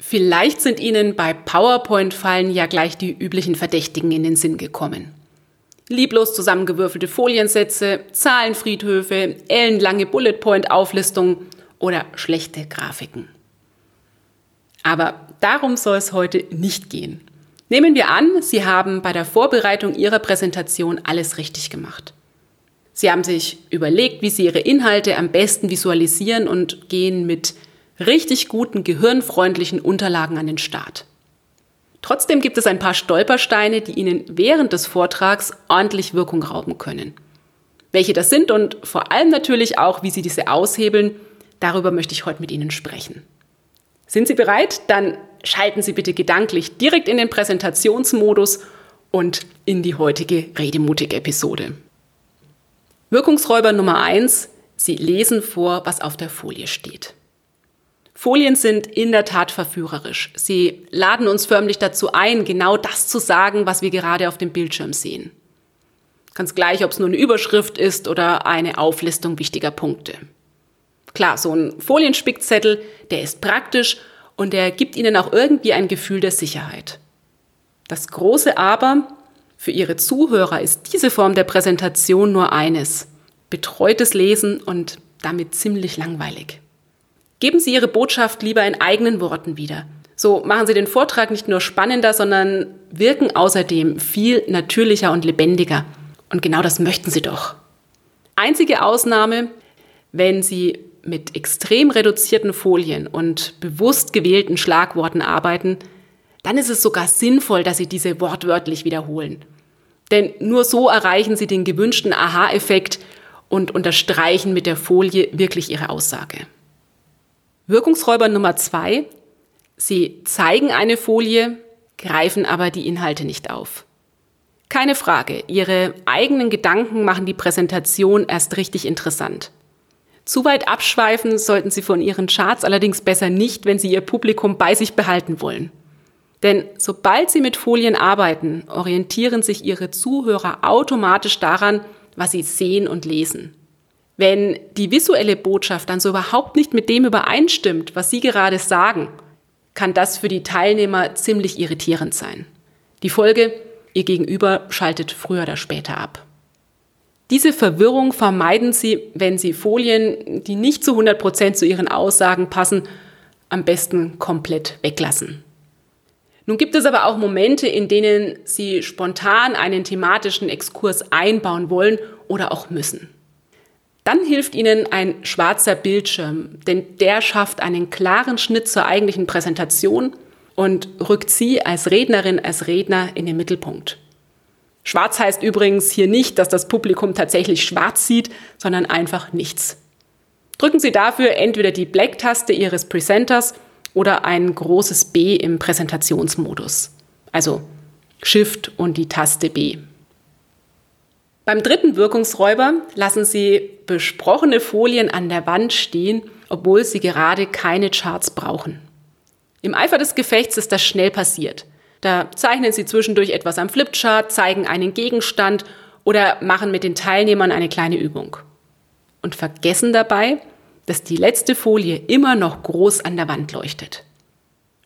Vielleicht sind Ihnen bei PowerPoint-Fallen ja gleich die üblichen Verdächtigen in den Sinn gekommen. Lieblos zusammengewürfelte Foliensätze, Zahlenfriedhöfe, ellenlange Bullet-Point-Auflistungen oder schlechte Grafiken. Aber darum soll es heute nicht gehen. Nehmen wir an, Sie haben bei der Vorbereitung Ihrer Präsentation alles richtig gemacht. Sie haben sich überlegt, wie Sie Ihre Inhalte am besten visualisieren und gehen mit richtig guten, gehirnfreundlichen Unterlagen an den Start. Trotzdem gibt es ein paar Stolpersteine, die Ihnen während des Vortrags ordentlich Wirkung rauben können. Welche das sind und vor allem natürlich auch, wie Sie diese aushebeln, darüber möchte ich heute mit Ihnen sprechen. Sind Sie bereit? Dann schalten Sie bitte gedanklich direkt in den Präsentationsmodus und in die heutige Redemutig-Episode. Wirkungsräuber Nummer eins: Sie lesen vor, was auf der Folie steht. Folien sind in der Tat verführerisch. Sie laden uns förmlich dazu ein, genau das zu sagen, was wir gerade auf dem Bildschirm sehen. Ganz gleich, ob es nur eine Überschrift ist oder eine Auflistung wichtiger Punkte. Klar, so ein Folienspickzettel, der ist praktisch und der gibt Ihnen auch irgendwie ein Gefühl der Sicherheit. Das große Aber für Ihre Zuhörer ist diese Form der Präsentation nur eines. Betreutes Lesen und damit ziemlich langweilig. Geben Sie Ihre Botschaft lieber in eigenen Worten wieder. So machen Sie den Vortrag nicht nur spannender, sondern wirken außerdem viel natürlicher und lebendiger. Und genau das möchten Sie doch. Einzige Ausnahme, wenn Sie mit extrem reduzierten Folien und bewusst gewählten Schlagworten arbeiten, dann ist es sogar sinnvoll, dass Sie diese wortwörtlich wiederholen. Denn nur so erreichen Sie den gewünschten Aha-Effekt und unterstreichen mit der Folie wirklich Ihre Aussage. Wirkungsräuber Nummer zwei. Sie zeigen eine Folie, greifen aber die Inhalte nicht auf. Keine Frage, Ihre eigenen Gedanken machen die Präsentation erst richtig interessant. Zu weit abschweifen sollten Sie von Ihren Charts allerdings besser nicht, wenn Sie Ihr Publikum bei sich behalten wollen. Denn sobald Sie mit Folien arbeiten, orientieren sich Ihre Zuhörer automatisch daran, was sie sehen und lesen. Wenn die visuelle Botschaft dann so überhaupt nicht mit dem übereinstimmt, was Sie gerade sagen, kann das für die Teilnehmer ziemlich irritierend sein. Die Folge, Ihr Gegenüber schaltet früher oder später ab. Diese Verwirrung vermeiden Sie, wenn Sie Folien, die nicht zu 100 Prozent zu Ihren Aussagen passen, am besten komplett weglassen. Nun gibt es aber auch Momente, in denen Sie spontan einen thematischen Exkurs einbauen wollen oder auch müssen. Dann hilft Ihnen ein schwarzer Bildschirm, denn der schafft einen klaren Schnitt zur eigentlichen Präsentation und rückt Sie als Rednerin, als Redner in den Mittelpunkt. Schwarz heißt übrigens hier nicht, dass das Publikum tatsächlich schwarz sieht, sondern einfach nichts. Drücken Sie dafür entweder die Black-Taste Ihres Presenters oder ein großes B im Präsentationsmodus. Also Shift und die Taste B. Beim dritten Wirkungsräuber lassen Sie besprochene Folien an der Wand stehen, obwohl Sie gerade keine Charts brauchen. Im Eifer des Gefechts ist das schnell passiert. Da zeichnen Sie zwischendurch etwas am Flipchart, zeigen einen Gegenstand oder machen mit den Teilnehmern eine kleine Übung. Und vergessen dabei, dass die letzte Folie immer noch groß an der Wand leuchtet.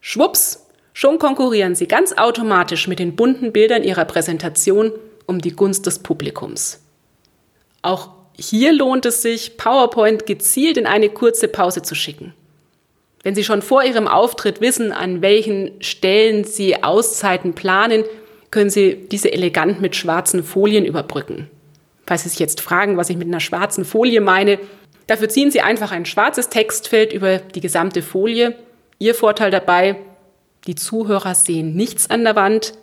Schwupps, schon konkurrieren Sie ganz automatisch mit den bunten Bildern Ihrer Präsentation um die Gunst des Publikums. Auch hier lohnt es sich, PowerPoint gezielt in eine kurze Pause zu schicken. Wenn Sie schon vor Ihrem Auftritt wissen, an welchen Stellen Sie Auszeiten planen, können Sie diese elegant mit schwarzen Folien überbrücken. Falls Sie sich jetzt fragen, was ich mit einer schwarzen Folie meine, dafür ziehen Sie einfach ein schwarzes Textfeld über die gesamte Folie. Ihr Vorteil dabei, die Zuhörer sehen nichts an der Wand,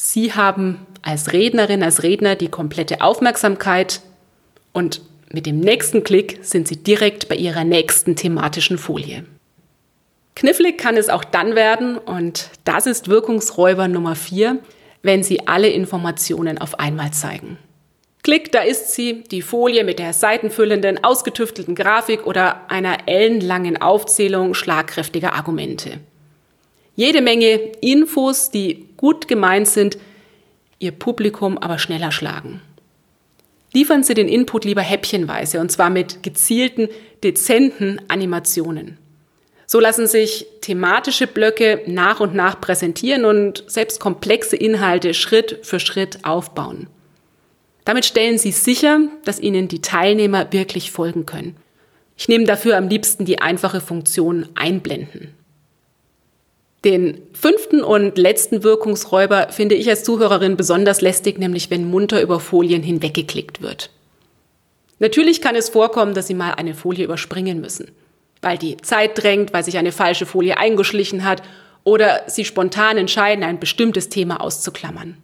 Sie haben als Rednerin, als Redner die komplette Aufmerksamkeit und mit dem nächsten Klick sind Sie direkt bei Ihrer nächsten thematischen Folie. Knifflig kann es auch dann werden, und das ist Wirkungsräuber Nummer 4, wenn Sie alle Informationen auf einmal zeigen. Klick, da ist sie, die Folie mit der seitenfüllenden, ausgetüftelten Grafik oder einer ellenlangen Aufzählung schlagkräftiger Argumente. Jede Menge Infos, die gut gemeint sind, Ihr Publikum aber schneller schlagen. Liefern Sie den Input lieber häppchenweise und zwar mit gezielten, dezenten Animationen. So lassen sich thematische Blöcke nach und nach präsentieren und selbst komplexe Inhalte Schritt für Schritt aufbauen. Damit stellen Sie sicher, dass Ihnen die Teilnehmer wirklich folgen können. Ich nehme dafür am liebsten die einfache Funktion Einblenden. Den fünften und letzten Wirkungsräuber finde ich als Zuhörerin besonders lästig, nämlich wenn munter über Folien hinweggeklickt wird. Natürlich kann es vorkommen, dass Sie mal eine Folie überspringen müssen weil die Zeit drängt, weil sich eine falsche Folie eingeschlichen hat oder sie spontan entscheiden, ein bestimmtes Thema auszuklammern.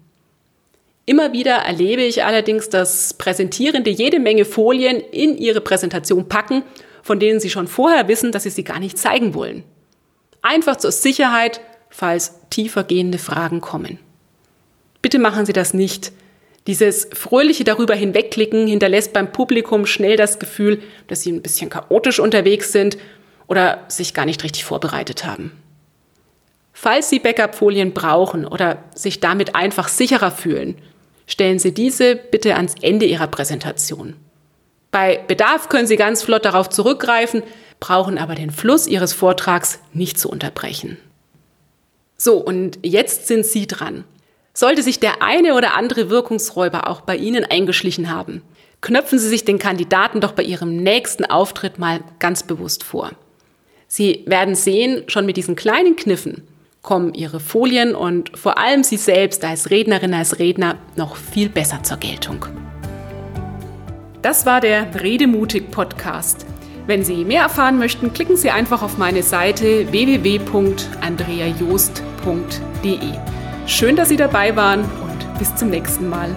Immer wieder erlebe ich allerdings, dass Präsentierende jede Menge Folien in ihre Präsentation packen, von denen sie schon vorher wissen, dass sie sie gar nicht zeigen wollen. Einfach zur Sicherheit, falls tiefer gehende Fragen kommen. Bitte machen Sie das nicht. Dieses fröhliche darüber hinwegklicken hinterlässt beim Publikum schnell das Gefühl, dass sie ein bisschen chaotisch unterwegs sind oder sich gar nicht richtig vorbereitet haben. Falls Sie Backup-Folien brauchen oder sich damit einfach sicherer fühlen, stellen Sie diese bitte ans Ende Ihrer Präsentation. Bei Bedarf können Sie ganz flott darauf zurückgreifen, brauchen aber den Fluss Ihres Vortrags nicht zu unterbrechen. So, und jetzt sind Sie dran. Sollte sich der eine oder andere Wirkungsräuber auch bei Ihnen eingeschlichen haben, knöpfen Sie sich den Kandidaten doch bei Ihrem nächsten Auftritt mal ganz bewusst vor. Sie werden sehen, schon mit diesen kleinen Kniffen kommen Ihre Folien und vor allem Sie selbst als Rednerin, als Redner noch viel besser zur Geltung. Das war der Redemutig Podcast. Wenn Sie mehr erfahren möchten, klicken Sie einfach auf meine Seite www.andreajost.de. Schön, dass Sie dabei waren und bis zum nächsten Mal.